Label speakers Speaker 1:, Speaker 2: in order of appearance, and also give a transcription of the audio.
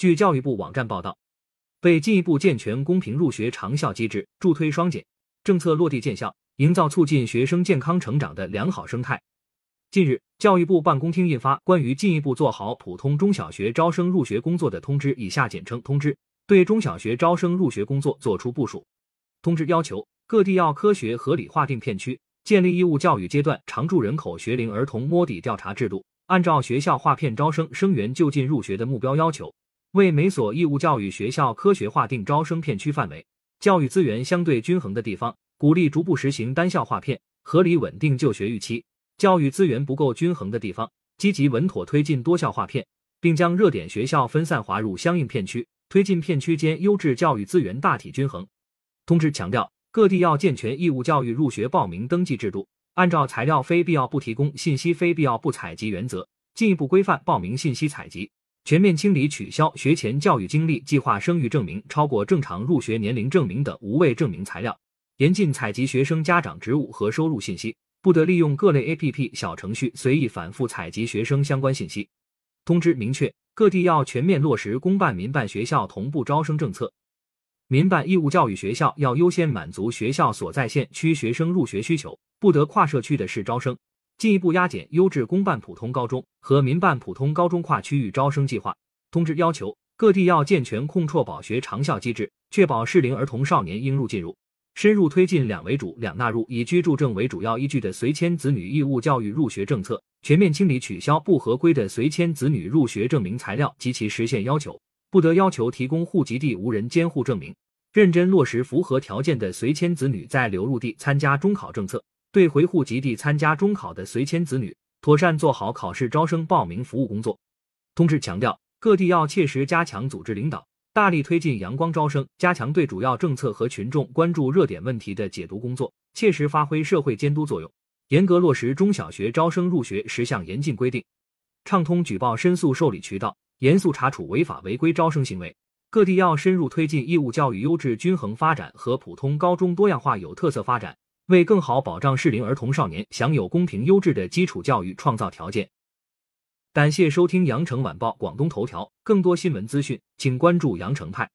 Speaker 1: 据教育部网站报道，为进一步健全公平入学长效机制，助推双减政策落地见效，营造促进学生健康成长的良好生态。近日，教育部办公厅印发《关于进一步做好普通中小学招生入学工作的通知》（以下简称通知），对中小学招生入学工作作出部署。通知要求，各地要科学合理划定片区，建立义务教育阶段常住人口学龄儿童摸底调查制度，按照学校划片招生生源就近入学的目标要求。为每所义务教育学校科学划定招生片区范围，教育资源相对均衡的地方，鼓励逐步实行单校划片，合理稳定就学预期；教育资源不够均衡的地方，积极稳妥推进多校划片，并将热点学校分散划入相应片区，推进片区间优质教育资源大体均衡。通知强调，各地要健全义务教育入学报名登记制度，按照材料非必要不提供、信息非必要不采集原则，进一步规范报名信息采集。全面清理取消学前教育经历计划生育证明、超过正常入学年龄证明等无谓证明材料，严禁采集学生家长职务和收入信息，不得利用各类 APP 小程序随意反复采集学生相关信息。通知明确，各地要全面落实公办民办学校同步招生政策，民办义务教育学校要优先满足学校所在县区学生入学需求，不得跨社区的市招生。进一步压减优质公办普通高中和民办普通高中跨区域招生计划。通知要求，各地要健全控辍保学长效机制，确保适龄儿童少年应入尽入，深入推进两为主两纳入以居住证为主要依据的随迁子女义务教育入学政策，全面清理取消不合规的随迁子女入学证明材料及其实现要求，不得要求提供户籍地无人监护证明，认真落实符合条件的随迁子女在流入地参加中考政策。对回户籍地参加中考的随迁子女，妥善做好考试招生报名服务工作。通知强调，各地要切实加强组织领导，大力推进阳光招生，加强对主要政策和群众关注热点问题的解读工作，切实发挥社会监督作用，严格落实中小学招生入学十项严禁规定，畅通举报申诉受理渠道，严肃查处违法违规招生行为。各地要深入推进义务教育优质均衡发展和普通高中多样化有特色发展。为更好保障适龄儿童少年享有公平优质的基础教育创造条件。感谢收听羊城晚报广东头条，更多新闻资讯，请关注羊城派。